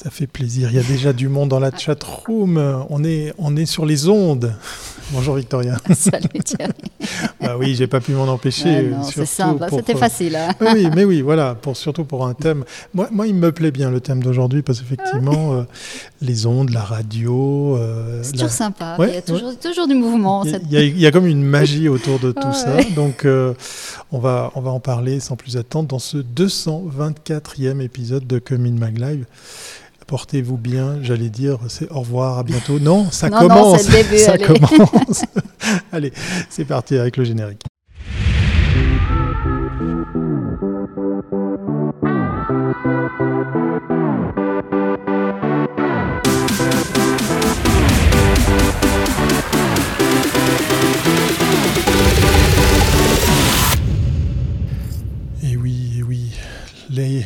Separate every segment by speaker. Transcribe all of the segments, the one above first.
Speaker 1: Ça fait plaisir. Il y a déjà du monde dans la chat room. On est, on est sur les ondes. Bonjour Victoria.
Speaker 2: Salut Thierry.
Speaker 1: bah oui, j'ai pas pu m'en empêcher.
Speaker 2: c'est simple, c'était facile. Hein.
Speaker 1: oui, mais oui, voilà, pour, surtout pour un thème. Moi, moi, il me plaît bien le thème d'aujourd'hui parce qu'effectivement, euh, les ondes, la radio.
Speaker 2: Euh, c'est toujours sympa. il y a toujours, toujours du mouvement.
Speaker 1: Il y, a, comme une magie autour de tout ça. Donc, euh, on, va, on va en parler sans plus attendre dans ce 224e épisode de Coming Mag Live. Portez-vous bien, j'allais dire, c'est au revoir, à bientôt. Non, ça commence. ça
Speaker 2: allez.
Speaker 1: commence. allez, c'est parti avec le générique. Et oui, et oui, les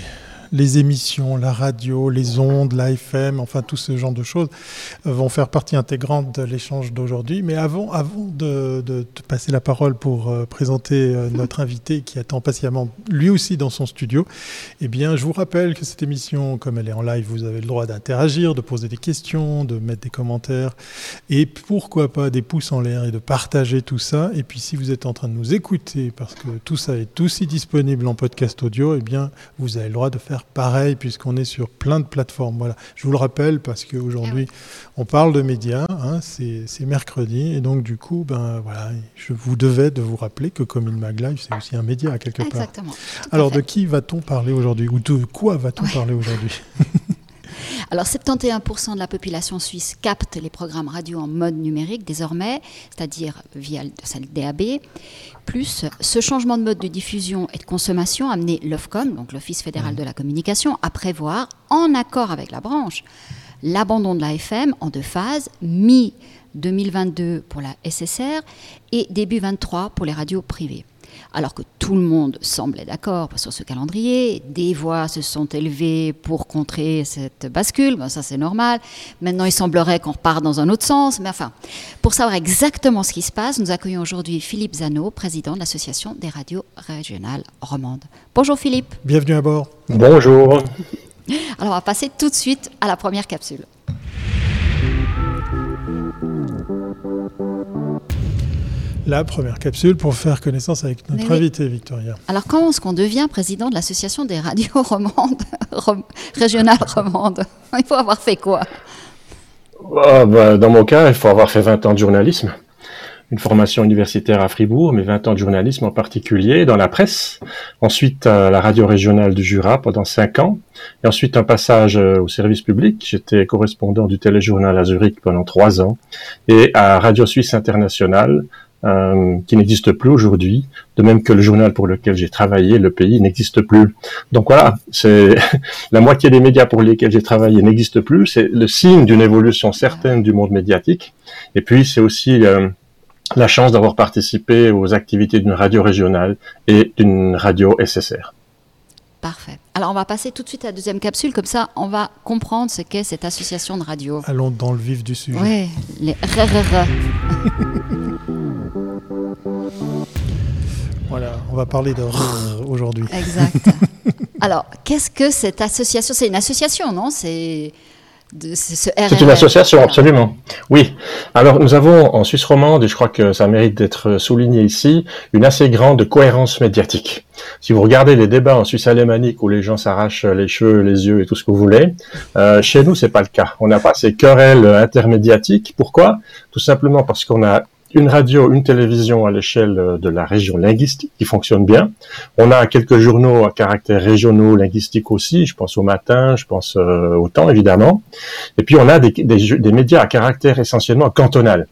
Speaker 1: les émissions, la radio, les ondes, l'AFM, enfin tout ce genre de choses vont faire partie intégrante de l'échange d'aujourd'hui. Mais avant, avant de, te passer la parole pour euh, présenter euh, notre invité qui attend patiemment lui aussi dans son studio, eh bien, je vous rappelle que cette émission, comme elle est en live, vous avez le droit d'interagir, de poser des questions, de mettre des commentaires et pourquoi pas des pouces en l'air et de partager tout ça. Et puis, si vous êtes en train de nous écouter, parce que tout ça est aussi disponible en podcast audio, eh bien, vous avez le droit de faire pareil puisqu'on est sur plein de plateformes. Voilà. Je vous le rappelle parce qu'aujourd'hui, on parle de médias, hein, c'est mercredi, et donc du coup, ben, voilà, je vous devais de vous rappeler que Commune Mag Live, c'est aussi un média à quelque part.
Speaker 2: Exactement.
Speaker 1: Alors, de qui va-t-on parler aujourd'hui Ou de quoi va-t-on parler aujourd'hui?
Speaker 2: Alors 71% de la population suisse capte les programmes radio en mode numérique désormais, c'est-à-dire via le DAB. Plus, ce changement de mode de diffusion et de consommation a amené l'OFCOM, donc l'Office fédéral de la communication, à prévoir, en accord avec la branche, l'abandon de la FM en deux phases, mi-2022 pour la SSR et début 23 pour les radios privées alors que tout le monde semblait d'accord sur ce calendrier. Des voix se sont élevées pour contrer cette bascule, ça c'est normal. Maintenant, il semblerait qu'on repart dans un autre sens, mais enfin, pour savoir exactement ce qui se passe, nous accueillons aujourd'hui Philippe Zano, président de l'Association des radios régionales romandes. Bonjour Philippe.
Speaker 1: Bienvenue à bord.
Speaker 3: Bonjour.
Speaker 2: Alors, on va passer tout de suite à la première capsule.
Speaker 1: La première capsule pour faire connaissance avec notre invité, Victoria.
Speaker 2: Alors, comment est-ce qu'on devient président de l'association des radios romandes, régionales romandes? Il faut avoir fait quoi?
Speaker 3: Ah, bah, Dans mon cas, il faut avoir fait 20 ans de journalisme, une formation universitaire à Fribourg, mais 20 ans de journalisme en particulier dans la presse. Ensuite, à la radio régionale du Jura pendant 5 ans. Et ensuite, un passage euh, au service public. J'étais correspondant du téléjournal à Zurich pendant 3 ans. Et à Radio Suisse Internationale euh, qui n'existe plus aujourd'hui, de même que le journal pour lequel j'ai travaillé, le pays, n'existe plus. Donc voilà, c'est la moitié des médias pour lesquels j'ai travaillé n'existe plus. C'est le signe d'une évolution certaine du monde médiatique. Et puis c'est aussi euh, la chance d'avoir participé aux activités d'une radio régionale et d'une radio SSR.
Speaker 2: Parfait. Alors on va passer tout de suite à la deuxième capsule, comme ça on va comprendre ce qu'est cette association de radio.
Speaker 1: Allons dans le vif du sujet.
Speaker 2: Oui, les.
Speaker 1: Voilà, on va parler de aujourd'hui.
Speaker 2: Exact. Alors, qu'est-ce que cette association? C'est une association, non? C'est
Speaker 3: c'est une association, absolument. Oui. Alors, nous avons en Suisse romande, et je crois que ça mérite d'être souligné ici, une assez grande cohérence médiatique. Si vous regardez les débats en Suisse alémanique où les gens s'arrachent les cheveux, les yeux et tout ce que vous voulez, euh, chez nous, c'est pas le cas. On n'a pas ces querelles intermédiatiques. Pourquoi? Tout simplement parce qu'on a une radio, une télévision à l'échelle euh, de la région linguistique qui fonctionne bien. On a quelques journaux à caractère régionaux linguistique aussi, je pense au matin, je pense euh, au temps évidemment. Et puis on a des, médias à caractère essentiellement cantonal.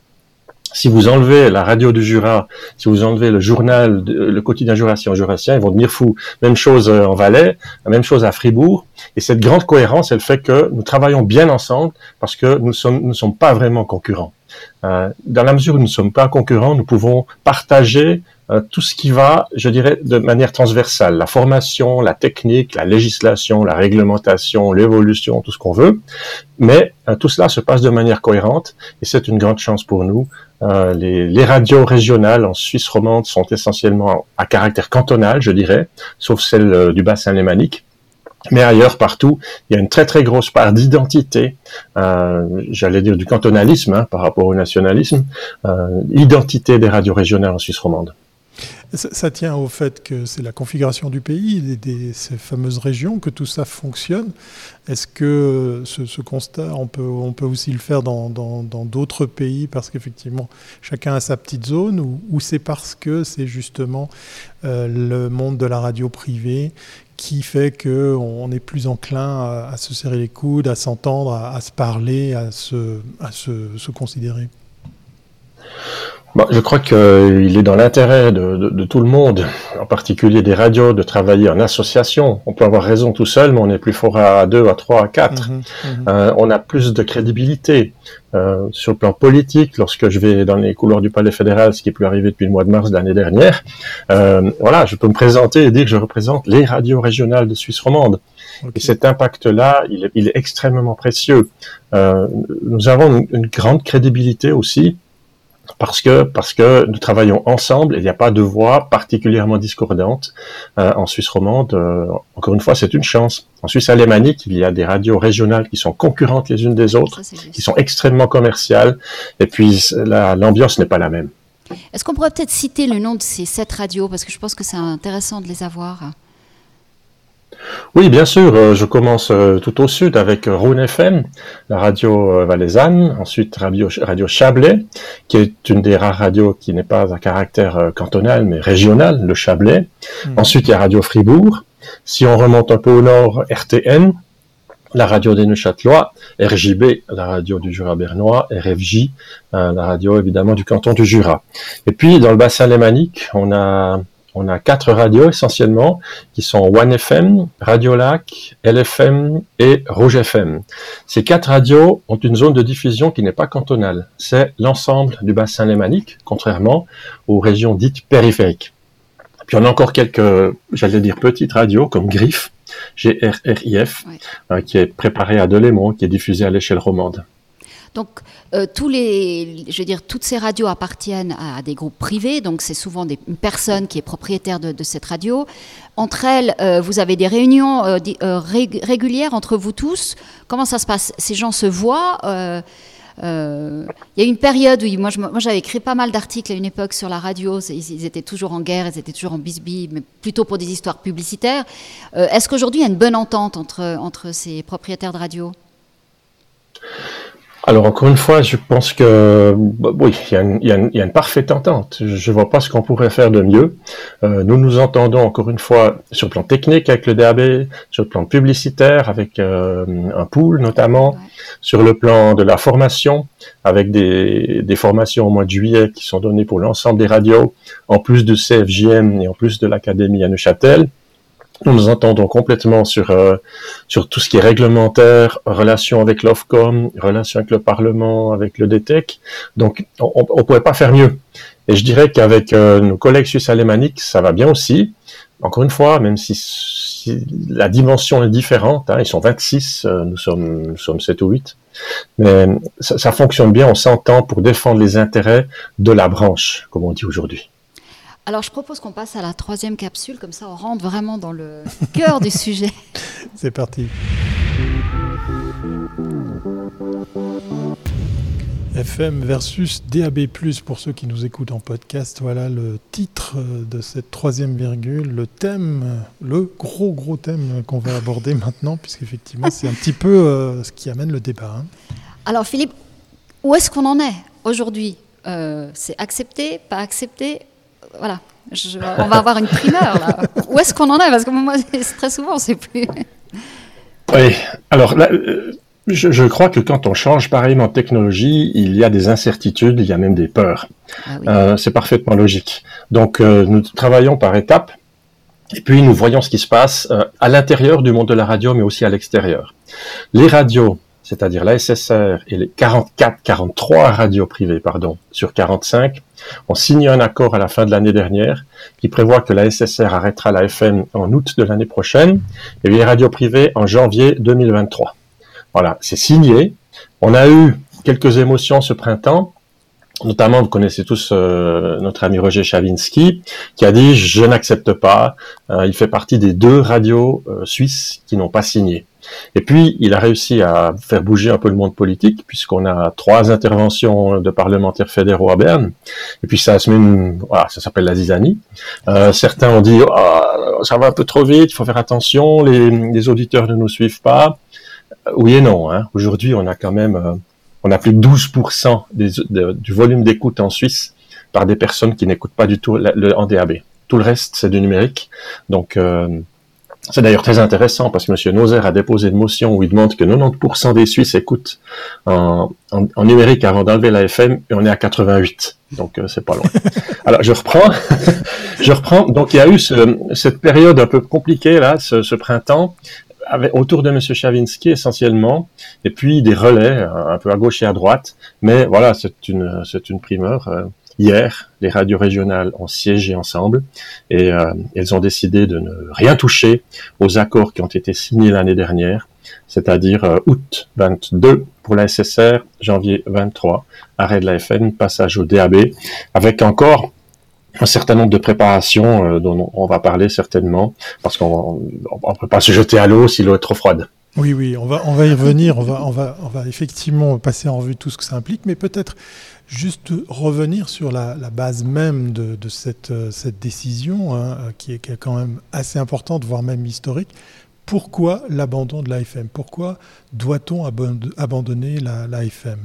Speaker 3: Si vous enlevez la radio du Jura, si vous enlevez le journal, le quotidien jurassien jurassien, ils vont devenir fous. Même chose euh, en Valais, la même chose à Fribourg. Et cette grande cohérence, elle fait que nous travaillons bien ensemble parce que nous ne sommes pas vraiment concurrents. Euh, dans la mesure où nous ne sommes pas concurrents, nous pouvons partager euh, tout ce qui va, je dirais, de manière transversale, la formation, la technique, la législation, la réglementation, l'évolution, tout ce qu'on veut. Mais euh, tout cela se passe de manière cohérente et c'est une grande chance pour nous. Les, les, radios régionales en Suisse romande sont essentiellement à caractère cantonal, je dirais, sauf celle du bassin lémanique. Mais ailleurs, partout, il y a une très très grosse part d'identité, euh, j'allais dire du cantonalisme hein, par rapport au nationalisme, euh, identité des radios régionales en Suisse romande.
Speaker 1: Ça, tient au fait que c'est la configuration du pays, des, ces fameuses régions, que tout ça fonctionne. Est-ce que ce, constat, on peut, on peut aussi le faire dans d'autres pays parce qu'effectivement, chacun a sa petite zone ou, c'est parce que c'est justement euh, le monde de la radio privée qui fait qu'on est plus enclin à, se serrer les coudes, à s'entendre, à, se parler, à se, considérer
Speaker 3: Bon, je crois qu'il est dans l'intérêt de, de, de, tout le monde, en particulier des radios, de travailler en association. On peut avoir raison tout seul, mais on est plus fort à deux, à trois, à quatre. Mhm, mhm. euh, on a plus de crédibilité euh, sur le plan politique. Lorsque je vais dans les couloirs du Palais fédéral, ce qui est plus arrivé depuis le mois de mars de l'année dernière, euh, voilà, je peux me présenter et dire que je représente les radios régionales de Suisse romande. Et cet impact-là, il est, il est, extrêmement précieux. Euh, nous avons une, une grande crédibilité aussi parce que parce que nous travaillons ensemble. Il n'y a pas de voix particulièrement discordante euh, en Suisse romande. Euh, encore une fois, c'est une chance. En Suisse alémanique, il y a des radios régionales qui sont concurrentes les unes des autres, qui sont extrêmement commerciales, et puis l'ambiance n'est pas la même.
Speaker 2: Est-ce qu'on pourrait peut-être citer le nom de ces sept radios? Parce que je pense que c'est intéressant de les avoir.
Speaker 3: Oui, bien sûr. Euh, je commence euh, tout au sud avec euh, Rhône FM, la radio valaisanne. Ensuite, radio, radio Chablais, qui est une des rares radios qui n'est pas à caractère cantonal, mais régional, le Chablais. Hmm. Ensuite, il y a Radio Fribourg. Si on remonte un peu au nord, RTN, la radio des Neuchâtelois, RJB, la radio du Jura bernois, RFJ, la radio évidemment du canton du Jura. Et puis dans le bassin lémanique, on a on a quatre radios essentiellement qui sont One FM, Radio Lac, LFM et Rouge FM. Ces quatre radios ont une zone de diffusion qui n'est pas cantonale. C'est l'ensemble du bassin lémanique, contrairement aux régions dites périphériques. Puis on a encore quelques, j'allais dire petites radios comme Griff, GRRIF, euh, qui est préparé à Delémont, qui est diffusé à l'échelle romande.
Speaker 2: Donc, euh, toutes ces radios appartiennent à, des groupes privés, donc c'est souvent des, une personne qui est propriétaire de, cette radio. Entre elles, euh, vous avez des réunions euh, régulières entre vous tous. Comment ça se passe? Ces gens se voient il y a une période où moi, j'avais écrit pas mal d'articles à une époque sur la radio. Ils, étaient toujours en guerre, ils étaient toujours en bisbille, mais plutôt pour des histoires publicitaires. Est-ce qu'aujourd'hui il y a une bonne entente entre, entre ces propriétaires de radio?
Speaker 3: Alors encore une fois, je pense que bah, oui, il y, a une, y y, a parfaite entente. Je ne vois pas ce qu'on pourrait faire de mieux. Euh, nous nous entendons encore une fois sur le plan technique avec le DAB, sur le plan publicitaire avec euh, un pool notamment, sur le plan de la formation avec des, des, formations au mois de juillet qui sont données pour l'ensemble des radios, en plus de CFJM et en plus de l'Académie à Neuchâtel. Nous nous entendons complètement sur euh, sur tout ce qui est réglementaire, relation avec l'Ofcom, relation avec le Parlement, avec le DTEC. Donc, on, on pouvait pas faire mieux. Et je dirais qu'avec euh, nos collègues suisses alémaniques, ça va bien aussi. Encore une fois, même si, si la dimension est différente, hein, ils sont 26, euh, nous sommes nous sommes 7 ou 8, mais ça, ça fonctionne bien. On s'entend pour défendre les intérêts de la branche, comme on dit aujourd'hui.
Speaker 2: Alors je propose qu'on passe à la troisième capsule, comme ça on rentre vraiment dans le cœur du sujet.
Speaker 1: C'est parti. FM versus DAB+, pour ceux qui nous écoutent en podcast, voilà le titre de cette troisième virgule, le thème, le gros gros thème qu'on va aborder maintenant, puisqu'effectivement c'est un petit peu euh, ce qui amène le débat. Hein.
Speaker 2: Alors Philippe, où est-ce qu'on en est aujourd'hui? Euh, C'est accepté, pas accepté? Voilà, on va avoir une primeur là. Où est-ce qu'on en est? Parce que moi, très souvent, c'est plus.
Speaker 3: Oui, alors là, euh, je, crois que quand on change pareillement de technologie, il y a des incertitudes, il y a même des peurs. Ah euh, c'est parfaitement logique. Donc, euh, nous travaillons par étapes. Et puis nous voyons ce qui se passe à l'intérieur du monde de la radio, mais aussi à l'extérieur. Les radios c'est-à-dire la SSR et les 44, 43 radios privées, pardon, sur 45, ont signé un accord à la fin de l'année dernière qui prévoit que la SSR arrêtera la FM en août de l'année prochaine et les radios privées en janvier 2023. Voilà, c'est signé. On a eu quelques émotions ce printemps Notamment, vous connaissez tous euh, notre ami Roger Chavinsky, qui a dit je n'accepte pas. Euh, il fait partie des deux radios euh, suisses qui n'ont pas signé. Et puis, il a réussi à faire bouger un peu le monde politique, puisqu'on a trois interventions de parlementaires fédéraux à Berne. Et puis, ça se met voilà, ça s'appelle la zizanie. certains ont dit, oh, ça va un peu trop vite, il faut faire attention, les, les auditeurs ne nous suivent pas. oui et non. Hein. Aujourd'hui, on a quand même on a plus de 12% du volume d'écoute en Suisse par des personnes qui n'écoutent pas du tout le, en DAB. Tout le reste, c'est du numérique. Donc, euh, c'est d'ailleurs très intéressant parce que M. Nozer a déposé une motion où il demande que 90% des Suisses écoutent en, numérique avant d'enlever la FM et on est à 88. Donc, euh, c'est pas loin. Alors, je reprends. je reprends. Donc, il y a eu cette période un peu compliquée là, ce, ce printemps, autour de M. Chavinsky essentiellement, et puis des relais un peu à gauche et à droite. Mais voilà, c'est une c'est une primeur. Euh, hier, les radios régionales ont siégé ensemble et euh, elles ont décidé de ne rien toucher aux accords qui ont été signés l'année dernière, c'est-à-dire euh, août 22 pour la SSR, janvier 23, arrêt de la FN, passage au DAB, avec encore un certain nombre de préparations euh, dont on va parler certainement, parce qu'on ne peut pas se jeter à l'eau si l'eau est trop froide.
Speaker 1: Oui, oui, on va, on va y revenir, on va, on, va, on va effectivement passer en revue tout ce que ça implique, mais peut-être juste revenir sur la, base même de, cette, euh, cette décision, hein, qui, est, qui, est, quand même assez importante, voire même historique. Pourquoi l'abandon de l'AFM Pourquoi doit-on abandonner l'AFM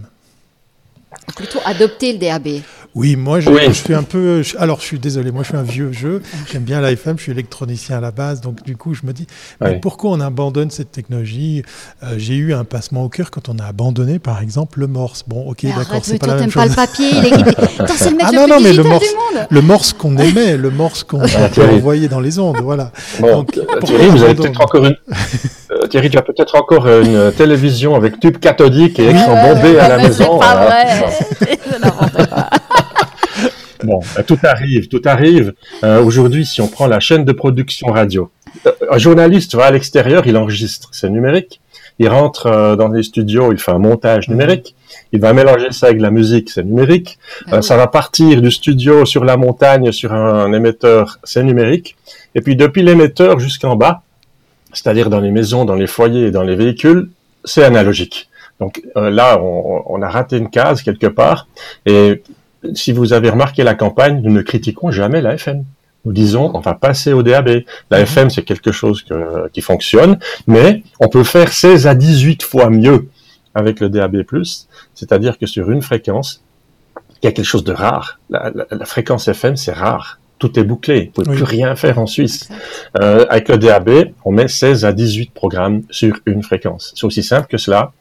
Speaker 2: Plutôt adopter le DAB.
Speaker 1: Oui, moi je, je suis un peu. alors je suis désolé, moi je suis un vieux jeu. J'aime bien l'AFM, je suis électronicien à la base, donc du coup je me dis, mais pourquoi on abandonne cette technologie? Euh, J'ai eu un passement au cœur quand on a abandonné par exemple le Morse. Bon, ok, d'accord, c'est pas la même chose.
Speaker 2: pas le papier, il est... c'est le mec ah, le non,
Speaker 1: non,
Speaker 2: mais
Speaker 1: le Morse, le Morse qu'on aimait, le Morse qu'on ah, envoyait dans les ondes, voilà.
Speaker 3: donc, Thierry, vous avez peut-être encore une. Euh, Thierry, tu as peut-être encore une télévision avec tube cathodique et écran bombé à la maison.
Speaker 2: C'est pas hein. vrai.
Speaker 3: Bon, euh, tout arrive, tout arrive. Euh, aujourd'hui, si on prend la chaîne de production radio, euh, un journaliste va à l'extérieur, il enregistre, c'est numérique. Il rentre dans les studios, il fait un montage numérique. Il va mélanger ça avec la musique, c'est numérique. Ah ça va partir du studio sur la montagne, sur un, émetteur, c'est numérique. Et puis depuis l'émetteur jusqu'en bas, c'est-à-dire dans les maisons, dans les foyers et dans les véhicules, c'est analogique. Donc là, on, on, a raté une case quelque part. Et si vous avez remarqué la campagne, nous ne critiquons jamais la FM. Nous disons, on va passer au DAB. La FM, mhm. c'est quelque chose qui fonctionne, mais on peut faire 16 à 18 fois mieux avec le DAB+, c'est-à-dire que sur une fréquence, il y a quelque chose de rare. La, la fréquence FM, c'est rare tout est bouclé. Vous pouvez plus rien faire en Suisse. Euh, avec le DAB, on met 16 à 18 programmes sur une fréquence. C'est aussi simple que cela.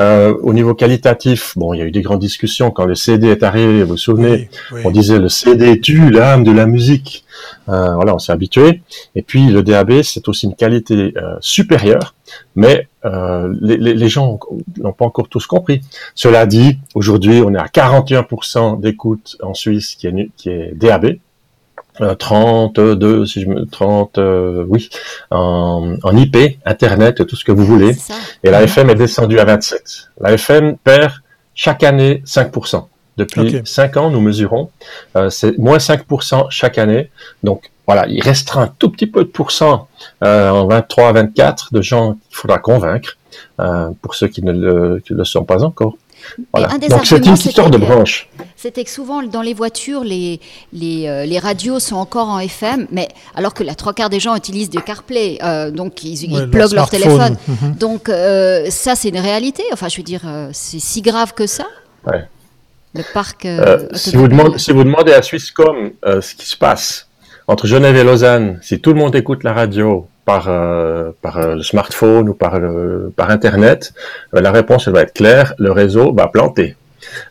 Speaker 3: Euh, au niveau qualitatif, bon, il y a eu des grandes discussions quand le CD est arrivé. Vous vous souvenez, on disait le CD tue l'âme de la musique. Euh, voilà, on s'est habitué. Et puis le DAB, c'est aussi une qualité euh, supérieure, mais euh, les, les, les, gens n'ont pas encore tous compris. Cela dit, aujourd'hui, on est à 41% d'écoute en Suisse qui est, qui est DAB. 32, si je me 30, euh, oui, en, en, IP, Internet, tout ce que vous voulez. Et la FM est descendue à 27. La FM perd chaque année 5%. Depuis 5 ans, nous mesurons, euh, c'est moins 5% chaque année. Donc voilà, il restera un tout petit peu de pourcent euh, en 23 24 de gens qu'il faudra convaincre, euh, pour ceux qui ne le, qui le sont pas encore. Donc c'est une histoire de branche.
Speaker 2: C'était que souvent dans les voitures, les, les, euh, les, radios sont encore en FM, mais alors que la trois quarts des gens utilisent du CarPlay, euh, donc ils, ils pluguent leur téléphone. Mhm. Donc euh, ça c'est une réalité. Enfin je veux dire, c'est si grave que ça. Le parc.
Speaker 3: si, vous demandez, si vous demandez à Swisscom ce qui se passe entre Genève et Lausanne, si tout le monde écoute la radio, par, euh, euh, le smartphone ou par, par Internet, euh, la réponse elle va être claire, le réseau va planter.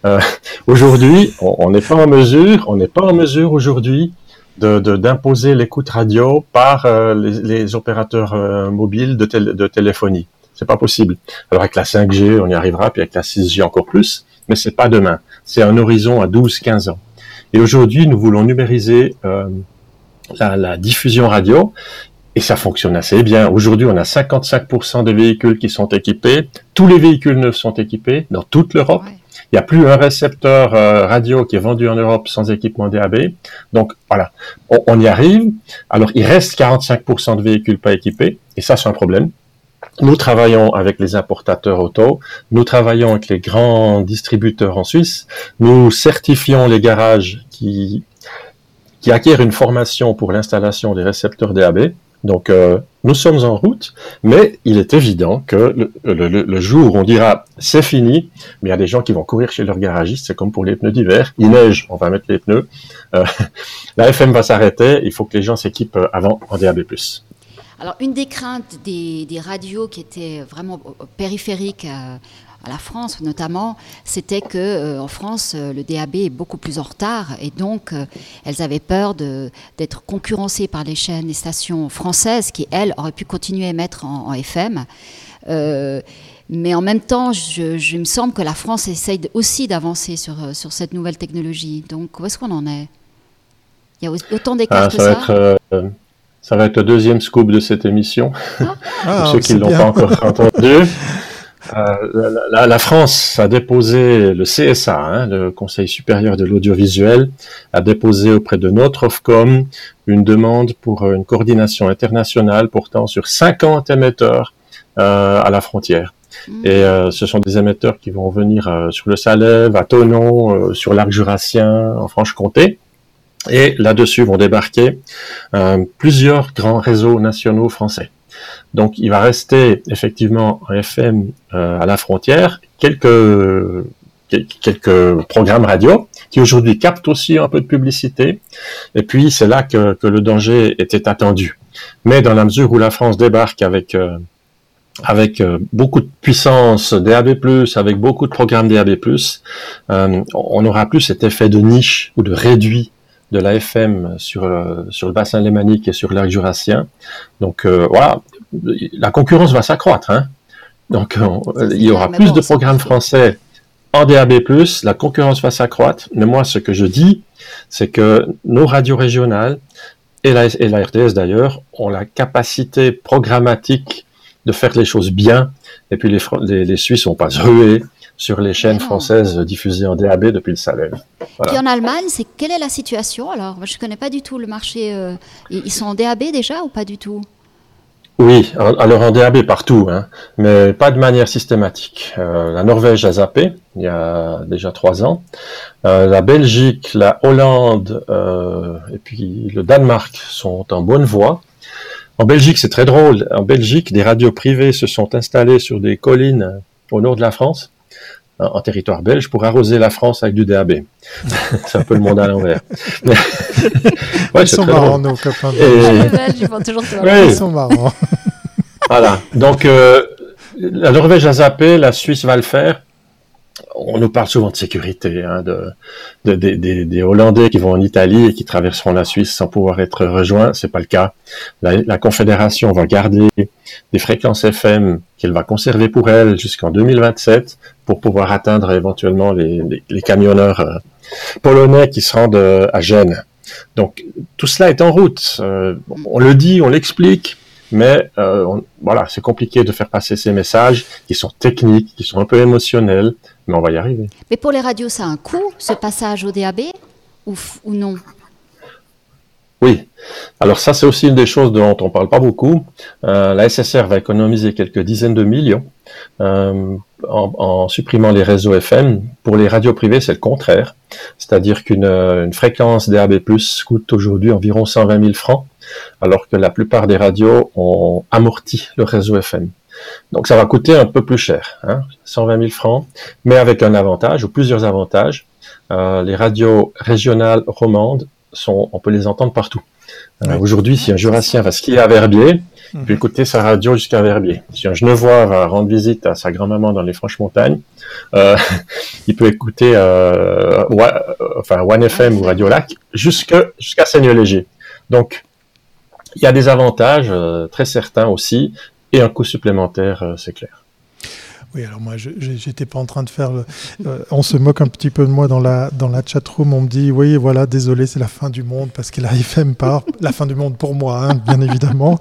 Speaker 3: aujourd'hui, on n'est pas en mesure, on n'est pas en mesure aujourd'hui de, d'imposer l'écoute radio par les, opérateurs mobiles de, de téléphonie. C'est pas possible. Alors avec la 5G, on y arrivera, puis avec la 6G encore plus, mais c'est pas demain. C'est un horizon à 12-15 ans. Et aujourd'hui, nous voulons numériser la, diffusion radio et ça fonctionne assez bien. Aujourd'hui, on a 55% des véhicules qui sont équipés. Tous les véhicules neufs sont équipés dans toute l'Europe. Il n'y a plus un récepteur euh, radio qui est vendu en Europe sans équipement DAB. Donc voilà, on, y arrive. Alors il reste 45% de véhicules pas équipés, et ça c'est un problème. Nous travaillons avec les importateurs auto, nous travaillons avec les grands distributeurs en Suisse, nous certifions les garages qui, qui acquièrent une formation pour l'installation des récepteurs DAB. Donc, euh, nous sommes en route, mais il est évident que le, jour où on dira c'est fini, mais il y a des gens qui vont courir chez leur garagiste, c'est comme pour les pneus d'hiver, il neige, on va mettre les pneus, euh, la FM va s'arrêter, il faut que les gens s'équipent avant en DAB+.
Speaker 2: Alors, une des craintes des, radios qui étaient vraiment périphériques à, la France notamment, c'était que euh, en France, euh, le DAB est beaucoup plus en retard et donc euh, elles avaient peur d'être concurrencées par les chaînes et stations françaises qui, elles, auraient pu continuer à émettre en, FM. mais en même temps, je, me semble que la France essaye aussi d'avancer sur, sur cette nouvelle technologie. Donc, où est-ce qu'on en est? Il y a autant d'écarts ah, que ça
Speaker 3: ça va être le deuxième scoop de cette émission, ah. pour ah, ceux qui ne l'ont pas encore entendu. Euh, la, France a déposé, le CSA, hein, le Conseil supérieur de l'audiovisuel, a déposé auprès de notre Ofcom une demande pour une coordination internationale portant sur 50 émetteurs euh, à la frontière. Mm. Et euh, ce sont des émetteurs qui vont venir euh, sur le Salève, à Tonon, euh, sur l'arc jurassien, en Franche-Comté. Et là-dessus vont débarquer euh, plusieurs grands réseaux nationaux français. Donc il va rester effectivement en FM euh, à la frontière quelques programmes radio qui aujourd'hui captent aussi un peu de publicité. Et puis c'est là que, le danger était attendu. Mais dans la mesure où la France débarque avec euh, avec beaucoup de puissance DAB+, avec beaucoup de programmes DAB+, on n'aura plus cet effet de niche ou de réduit de l'AFM sur, euh, sur le bassin lémanique et sur l'arc jurassien. Donc euh, voilà, la concurrence va s'accroître. Hein. Donc il y aura plus de programmes français en DAB+, la concurrence va s'accroître. Mais moi, ce que je dis, c'est que nos radios régionales, et la, et la RTS d'ailleurs, ont la capacité programmatique de faire les choses bien. Et puis les, les, les Suisses vont pas ruer sur les chaînes françaises diffusées en DAB depuis le Salève.
Speaker 2: Voilà. en Allemagne, c'est quelle est la situation alors? Je ne connais pas du tout le marché. Euh, ils sont en DAB déjà ou pas du tout?
Speaker 3: Oui, alors en DAB partout, hein, mais pas de manière systématique. Euh, la Norvège a zappé il y a déjà trois ans. Euh, la Belgique, la Hollande et puis le Danemark sont en bonne voie. En Belgique, c'est très drôle. En Belgique, des radios privées se sont installées sur des collines au nord de la France en territoire belge pour arroser la France avec du DAB. c'est un peu le monde à l'envers.
Speaker 1: ouais, ils sont marrants, nos copains
Speaker 2: ils
Speaker 1: sont marrants.
Speaker 3: voilà. Donc, euh, la Norvège a zappé, la Suisse va le faire on nous parle souvent de sécurité, hein, de, des Hollandais qui vont en Italie et qui traverseront la Suisse sans pouvoir être rejoints. C'est pas le cas. La, Confédération va garder des fréquences FM qu'elle va conserver pour elle jusqu'en 2027 pour pouvoir atteindre éventuellement les, camionneurs euh, polonais qui se rendent euh, à Gênes. Donc tout cela est en route. Euh, on le dit, on l'explique, mais voilà, c'est compliqué de faire passer ces messages qui sont techniques, qui sont un peu émotionnels, mais on va y arriver.
Speaker 2: Mais pour les radios, ça a un coût, ce passage au DAB, ou, ou non?
Speaker 3: Oui. Alors ça, c'est aussi une des choses dont on parle pas beaucoup. Euh, la SSR va économiser quelques dizaines de millions euh, en, supprimant les réseaux FM. Pour les radios privées, c'est le contraire. C'est-à-dire qu'une une fréquence DAB+, coûte aujourd'hui environ 120 000 francs, alors que la plupart des radios ont amorti le réseau FM. Donc ça va coûter un peu plus cher, hein, 120 000 francs, mais avec un avantage ou plusieurs avantages. Euh, les radios régionales romandes sont, on peut les entendre partout. Euh, aujourd'hui, si un Jurassien va skier à Verbier, il peut mhm. écouter sa radio jusqu'à Verbier. Si un Genevois va rendre visite à sa grand-maman dans les Franches-Montagnes, euh, il peut écouter euh, enfin One FM ou Radio Lac jusqu'à jusqu'à Seigneur-Léger. Donc, il y a des avantages très certains aussi, et un coût supplémentaire, c'est clair.
Speaker 1: Oui, alors moi, j'étais pas en train de faire. Euh, on se moque un petit peu de moi dans la dans la chat room. On me dit, oui, voilà, désolé, c'est la fin du monde parce que la FM part. la fin du monde pour moi, hein, bien évidemment.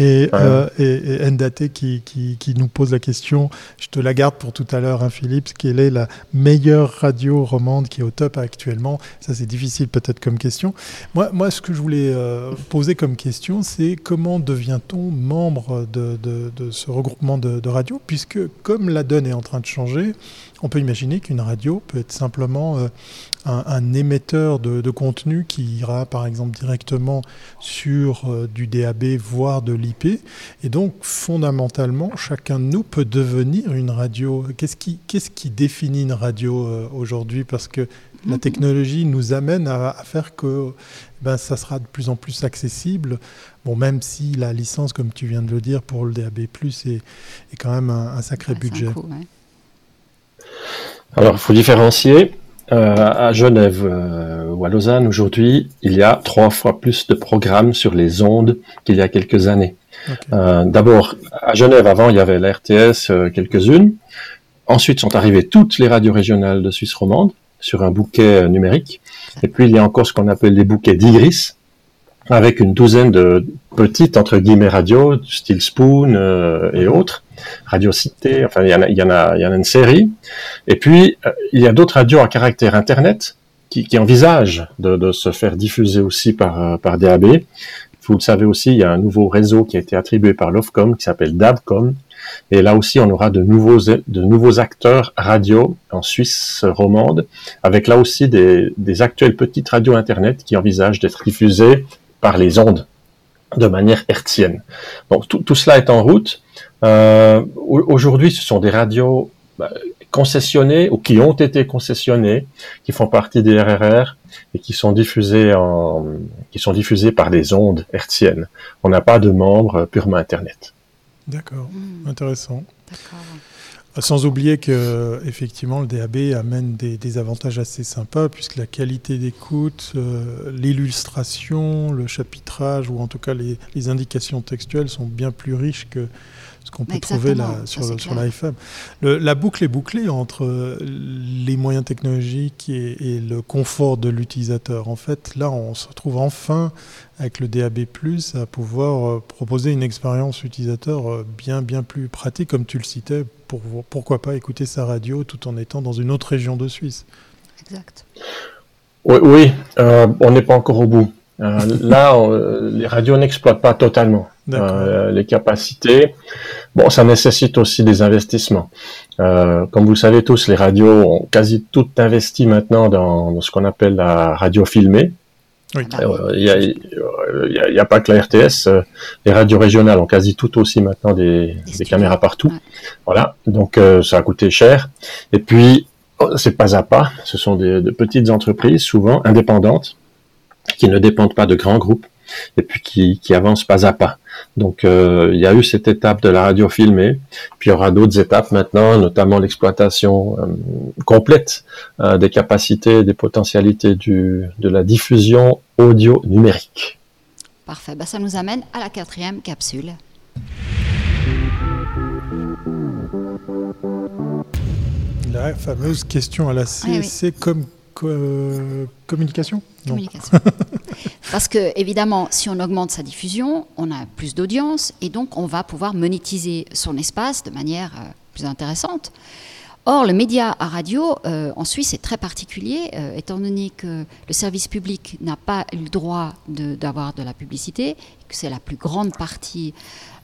Speaker 1: Et, euh, et, Ndate qui, qui, qui, nous pose la question. Je te la garde pour tout à l'heure, hein, Philippe. Quelle est la meilleure radio romande qui est au top actuellement? Ça, c'est difficile peut-être comme question. Moi, moi, ce que je voulais euh, poser comme question, c'est comment devient-on membre de, de, de ce regroupement de, de radio, puisque comme la donne est en train de changer, on peut imaginer qu'une radio peut être simplement euh, un, émetteur de, contenu qui ira par exemple directement sur euh, du DAB, voire de l'IP. Et donc fondamentalement, chacun de nous peut devenir une radio. Qu'est-ce qui, définit une radio euh, aujourd'hui? Parce que la technologie nous amène à, faire que ben, ça sera de plus en plus accessible. Bon, même si la licence, comme tu viens de le dire, pour le DAB+, est, est quand même un, sacré budget.
Speaker 3: Alors, il faut différencier. Euh, à Genève euh, ou à Lausanne, aujourd'hui, il y a trois fois plus de programmes sur les ondes qu'il y a quelques années. Euh, d'abord, à Genève, avant, il y avait la RTS, quelques-unes. Ensuite sont arrivées toutes les radios régionales de Suisse romande sur un bouquet numérique. Et puis, il y a encore ce qu'on appelle les bouquets d'Igris, avec une douzaine de petites, entre guillemets, radios, style Spoon et autres. Radio Cité, enfin il y en a, il y en a, il y en a une série. Et puis euh, il y a d'autres radios à caractère Internet qui, qui envisagent de, de, se faire diffuser aussi par, euh, par DAB. Vous le savez aussi, il y a un nouveau réseau qui a été attribué par l'Ofcom qui s'appelle DABCom. Et là aussi, on aura de nouveaux, de nouveaux acteurs radio en Suisse romande, avec là aussi des, des actuelles petites radios Internet qui envisagent d'être diffusées par les ondes de manière hertzienne. Donc tout, tout cela est en route. Euh, Aujourd'hui, ce sont des radios bah, concessionnées ou qui ont été concessionnées, qui font partie des RRR et qui sont diffusées en, qui sont diffusées par des ondes hertziennes. On n'a pas de membres purement Internet.
Speaker 1: D'accord, hmm. intéressant. Sans oublier que effectivement le DAB amène des, avantages assez sympas puisque la qualité d'écoute, euh, l'illustration, le chapitrage ou en tout cas les, les, indications textuelles sont bien plus riches que ce qu'on peut trouver là, sur, sur l'IFM. La boucle est bouclée entre les moyens technologiques et, le confort de l'utilisateur. En fait, là, on se retrouve enfin avec le DAB+, à pouvoir euh, proposer une expérience utilisateur euh, bien, bien plus pratique, comme tu le citais, pour pourquoi pas écouter sa radio tout en étant dans une autre région de Suisse.
Speaker 3: Exact. Oui, oui euh, on n'est pas encore au bout. là, les radios n'exploitent pas totalement les capacités. Bon, ça nécessite aussi des investissements. Euh, comme vous savez tous, les radios ont quasi toutes investi maintenant dans, ce qu'on appelle la radio filmée. Il n'y a, a, pas que la RTS, euh, les radios régionales ont quasi toutes aussi maintenant des, des, caméras partout. Voilà, donc euh, ça a coûté cher. Et puis, oh, c'est pas à pas, ce sont des, de petites entreprises, souvent indépendantes, qui ne dépendent pas de grands groupes et puis qui, qui avancent pas à pas. Donc euh, il y a eu cette étape de la radio filmée, puis il y aura d'autres étapes maintenant, notamment l'exploitation euh, complète euh, des capacités, des potentialités du, de la diffusion audio numérique.
Speaker 2: Parfait, bah, ça nous amène à la quatrième capsule.
Speaker 1: La fameuse question à la CSC comme communication
Speaker 2: Communication. Parce que, évidemment, si on augmente sa diffusion, on a plus d'audience et donc on va pouvoir monétiser son espace de manière euh, plus intéressante. Or, le média à radio euh, en Suisse est très particulier, euh, étant donné que le service public n'a pas le droit d'avoir de, la publicité, que c'est la plus grande partie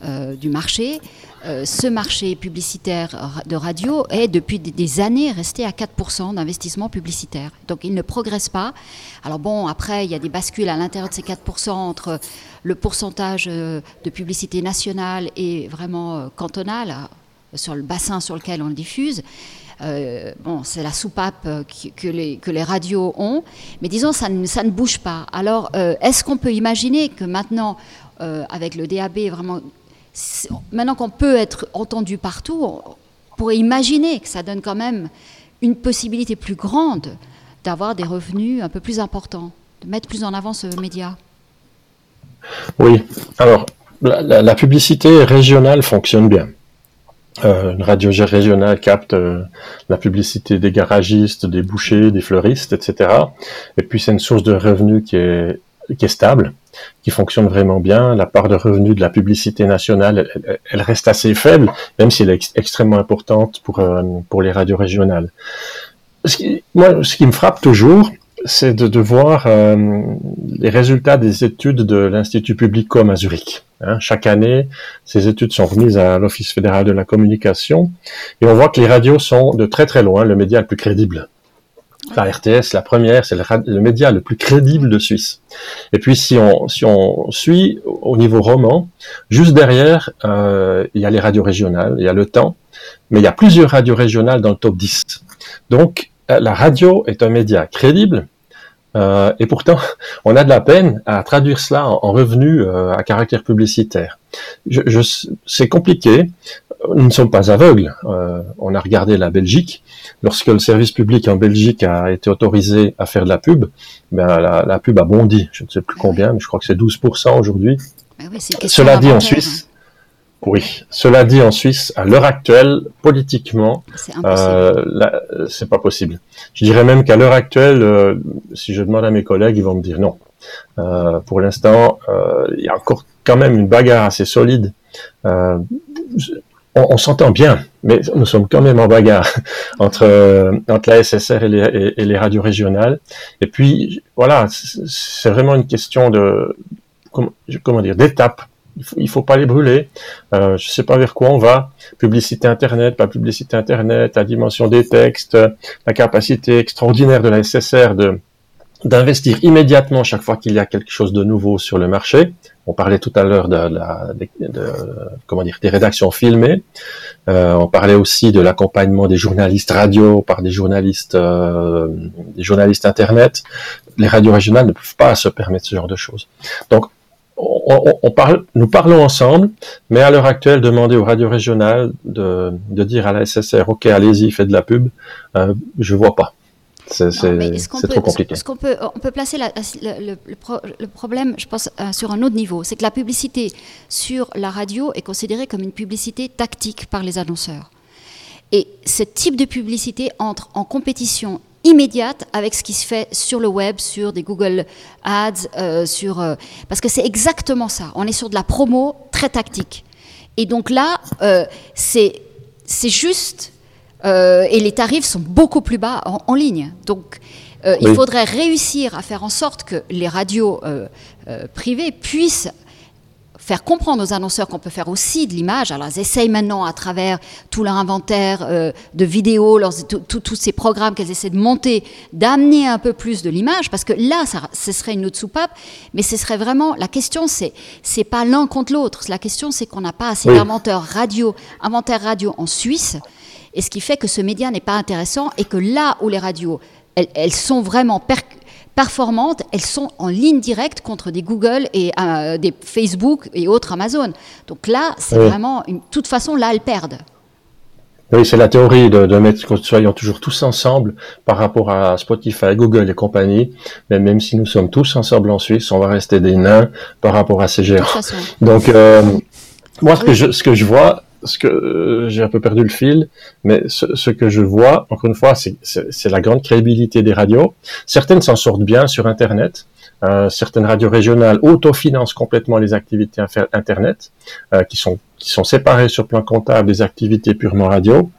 Speaker 2: euh, du marché. ce marché publicitaire de radio est depuis des années resté à 4% d'investissement publicitaire. Donc il ne progresse pas. Alors bon, après, il y a des bascules à l'intérieur de ces 4% entre le pourcentage de publicité nationale et vraiment cantonale sur le bassin sur lequel on le diffuse. Euh, bon, c'est la soupape que, les, que les radios ont, mais disons, ça ne, ça ne bouge pas. Alors, euh, est-ce qu'on peut imaginer que maintenant, euh, avec le DAB, vraiment, maintenant qu'on peut être entendu partout, on pourrait imaginer que ça donne quand même une possibilité plus grande d'avoir des revenus un peu plus importants, de mettre plus en avant ce média?
Speaker 3: Oui, alors, la publicité régionale fonctionne bien. Une radio régionale capte la publicité des garagistes, des bouchers, des fleuristes, etc. Et puis c'est une source de revenus qui est, qui est stable, qui fonctionne vraiment bien. La part de revenus de la publicité nationale, elle, reste assez faible, même si elle est extrêmement importante pour, pour les radios régionales. Ce qui, moi, ce qui me frappe toujours, c'est de, de, voir euh, les résultats des études de l'Institut Publicom à Zurich. Hein. chaque année, ces études sont remises à l'Office fédéral de la communication et on voit que les radios sont de très très loin le média le plus crédible. La RTS, la première, c'est le, média le plus crédible de Suisse. Et puis si on, si on suit au niveau roman, juste derrière, euh, il y a les radios régionales, il y a le temps, mais il y a plusieurs radios régionales dans le top 10. Donc euh, la radio est un média crédible, euh, et pourtant, on a de la peine à traduire cela en, revenus euh, à caractère publicitaire. Je, je, c'est compliqué. Nous ne sommes pas aveugles. Euh, on a regardé la Belgique. Lorsque le service public en Belgique a été autorisé à faire de la pub, ben la, la pub a bondi. Je ne sais plus combien, mais je crois que c'est 12% aujourd'hui. Oui, Cela dit, en Suisse, oui. Cela dit, en Suisse, à l'heure actuelle, politiquement, c'est euh, pas possible. Je dirais même qu'à l'heure actuelle, euh, si je demande à mes collègues, ils vont me dire non. Euh, pour l'instant, euh, il y a encore quand même une bagarre assez solide. Euh, on, on s'entend bien, mais nous sommes quand même en bagarre entre entre la SSR et les, et les radios régionales. Et puis voilà, c'est vraiment une question de comment, comment dire d'étape il faut, faut pas les brûler. Euh, je sais pas vers quoi on va. Publicité Internet, pas publicité Internet, la dimension des textes, la capacité extraordinaire de la SSR de d'investir immédiatement chaque fois qu'il y a quelque chose de nouveau sur le marché. On parlait tout à l'heure de, de, comment dire des rédactions filmées. Euh, on parlait aussi de l'accompagnement des journalistes radio par des journalistes euh, des journalistes internet. Les radios régionales ne peuvent pas se permettre ce genre de choses. Donc on, parle, nous parlons ensemble, mais à l'heure actuelle, demander aux radios régionales de, dire à la SSR, OK, allez-y, faites de la pub, euh, je vois pas. C'est trop compliqué.
Speaker 2: Ce qu'on peut, on peut placer le, problème, je pense, euh, sur un autre niveau. C'est que la publicité sur la radio est considérée comme une publicité tactique par les annonceurs. Et ce type de publicité entre en compétition immédiate avec ce qui se fait sur le web, sur des Google Ads, euh, sur, euh, parce que c'est exactement ça. On est sur de la promo très tactique. Et donc là, euh, c'est juste, et les tarifs sont beaucoup plus bas en, ligne. Donc il faudrait réussir à faire en sorte que les radios privées puissent faire comprendre aux annonceurs qu'on peut faire aussi de l'image. Alors, ils essayent maintenant à travers tout leur inventaire euh, de vidéos, tous ces programmes qu'elles essaient de monter, d'amener un peu plus de l'image, parce que là, ça, ce serait une autre soupape, mais ce serait vraiment, la question, c'est, c'est pas l'un contre l'autre. La question, c'est qu'on n'a pas assez d'inventaires radio, inventaire radio en Suisse, et ce qui fait que ce média n'est pas intéressant, et que là où les radios, elles, elles sont vraiment percutantes, performantes, elles sont en ligne directe contre des Google et euh, des Facebook et autres Amazon. Donc là, c'est vraiment, de toute façon, là, elles perdent.
Speaker 3: Oui, c'est la théorie de, de mettre que nous soyons toujours tous ensemble par rapport à Spotify, Google et compagnie. Mais même si nous sommes tous ensemble en Suisse, on va rester des nains par rapport à ces géants. Donc, euh, moi, ce, que je, ce que je vois, ce que euh, j'ai un peu perdu le fil, mais ce, ce que je vois, encore une fois, c'est la grande crédibilité des radios. Certaines s'en sortent bien sur Internet. Euh, certaines radios régionales autofinancent complètement les activités Internet, euh, qui sont qui sont séparées sur plan comptable des activités purement radio.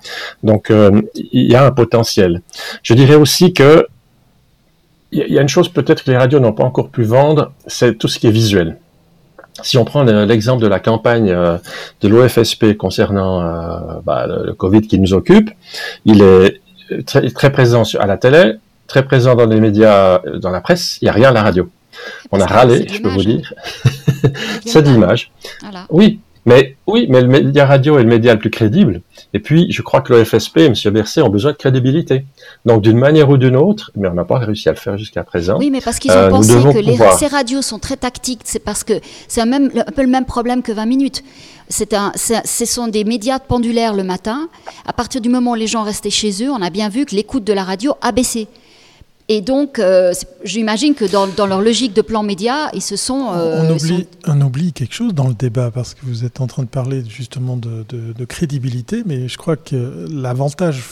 Speaker 3: Donc, euh, il y a un potentiel. Je dirais aussi que il y a une chose peut-être que les radios n'ont pas encore pu vendre, c'est tout ce qui est visuel. Si on prend l'exemple de la campagne euh, de l'OFSP concernant euh, bah, le Covid qui nous occupe, il est très, très présent à la télé, très présent dans les médias, euh, dans la presse, il n'y a rien à la radio. On a râlé, je peux vous dire. c'est de l'image. Oui, mais oui, mais le média radio est le média le plus crédible. Et puis, je crois que l'OFSP et M. Berset ont besoin de crédibilité. Donc, d'une manière ou d'une autre, mais on n'a pas réussi à le faire jusqu'à présent.
Speaker 2: Oui, mais parce qu'ils ont euh, pensé que les, ces radios sont très tactiques. C'est parce que c'est un, même, un peu le même problème que 20 minutes. C'est un, ce sont des médias pendulaires le matin. À partir du moment où les gens restaient chez eux, on a bien vu que l'écoute de la radio a baissé. Et donc, euh, j'imagine que dans, leur logique de plan média, ils se sont,
Speaker 1: on, oublie, on, oublie, quelque chose dans le débat, parce que vous êtes en train de parler justement de, crédibilité, mais je crois que l'avantage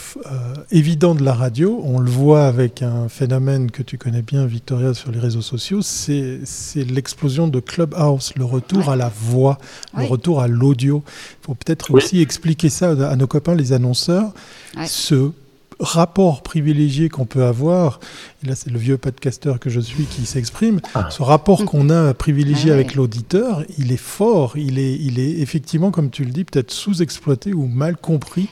Speaker 1: évident de la radio, on le voit avec un phénomène que tu connais bien, Victoria, sur les réseaux sociaux, c'est l'explosion de Clubhouse, le retour à la voix, le retour à l'audio. Il faut peut-être aussi expliquer ça à nos copains, les annonceurs. Ce rapport privilégié qu'on peut avoir, et là c'est le vieux podcaster que je suis qui s'exprime, ah. ce rapport qu'on a privilégié ah avec l'auditeur, il est fort, il est, il est effectivement, comme tu le dis, peut-être sous-exploité ou mal compris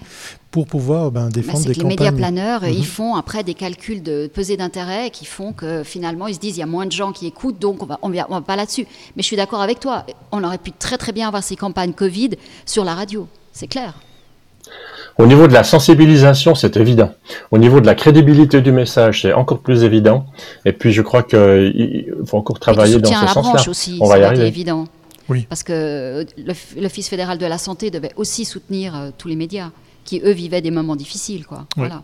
Speaker 1: pour pouvoir ben, défendre des
Speaker 2: que Les médias planeurs, ils mhm. font après des calculs de pesée d'intérêt qui font que finalement ils se disent il y a moins de gens qui écoutent, donc on va, on va pas là-dessus. Mais je suis d'accord avec toi, on aurait pu très très bien avoir ces campagnes Covid sur la radio, c'est clair.
Speaker 3: Au niveau de la sensibilisation, c'est évident. Au niveau de la crédibilité du message, c'est encore plus évident. Et puis, je crois qu'il faut encore travailler dans ce sens-là.
Speaker 2: aussi, On va y arriver. évident. Oui. Parce que l'Office fédéral de la santé devait aussi soutenir euh, tous les médias qui, eux, vivaient des moments difficiles. Quoi. voilà.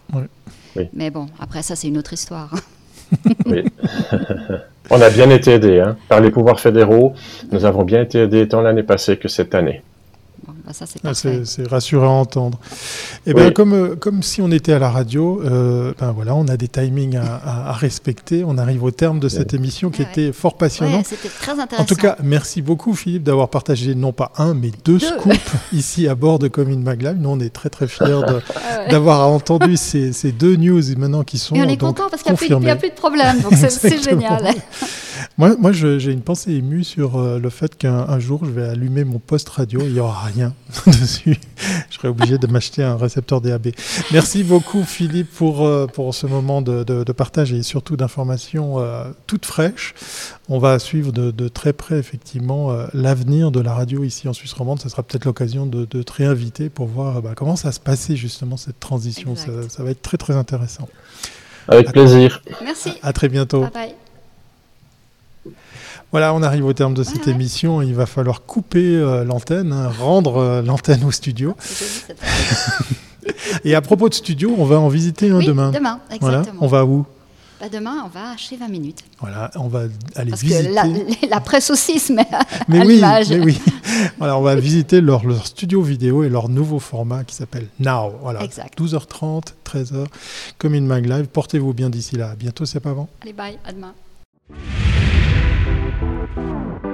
Speaker 2: Mais bon, après ça, c'est une autre histoire.
Speaker 3: oui. On a bien été aidés hein, par les pouvoirs fédéraux. Nous avons bien été aidés tant l'année passée que cette année.
Speaker 2: Bah,
Speaker 1: ah, c'est rassurant à entendre. Et eh ben, comme, euh, comme si on était à la radio, euh, ben voilà, on a des timings à, respecter. On arrive au terme de cette émission qui était fort passionnante.
Speaker 2: C'était très intéressant.
Speaker 1: En tout cas, merci beaucoup Philippe d'avoir partagé non pas un, mais deux, scoops ici à bord de Commune Maglam. Nous, on est très très fiers ah d'avoir entendu ces, ces, deux news maintenant qui sont. Et
Speaker 2: on est content parce qu'il n'y a, plus de problème, donc c'est génial.
Speaker 1: Moi, moi j'ai une pensée émue sur euh, le fait qu'un jour, je vais allumer mon poste radio, il n'y aura rien dessus. je serai obligé de m'acheter un récepteur DAB. Merci beaucoup Philippe pour, euh, pour ce moment de, de, partage et surtout d'informations euh, toutes fraîches. On va suivre de, de très près effectivement l'avenir de la radio ici en Suisse romande. Ce sera peut-être l'occasion de, te réinviter pour voir bah, comment ça se passait justement cette transition. Ça, ça, va être très très intéressant.
Speaker 3: Avec plaisir.
Speaker 2: Merci.
Speaker 1: À très bientôt.
Speaker 2: Bye bye.
Speaker 1: Voilà, on arrive au terme de cette émission. Il va falloir couper euh, l'antenne, hein, rendre euh, l'antenne au studio. Et à propos de studio, on va en visiter un demain.
Speaker 2: Demain, exactement. Voilà,
Speaker 1: on va où
Speaker 2: bah demain, on va chez 20 minutes.
Speaker 1: Voilà, on va aller Parce visiter.
Speaker 2: Que la, presse aussi se met à,
Speaker 1: mais oui, Mais oui, voilà, on va visiter leur, leur, studio vidéo et leur nouveau format qui s'appelle Now. Voilà, 12h30, 13h, comme une mag live. Portez-vous bien d'ici là. À bientôt, c'est pas avant.
Speaker 2: Allez, bye, à demain. Thank you.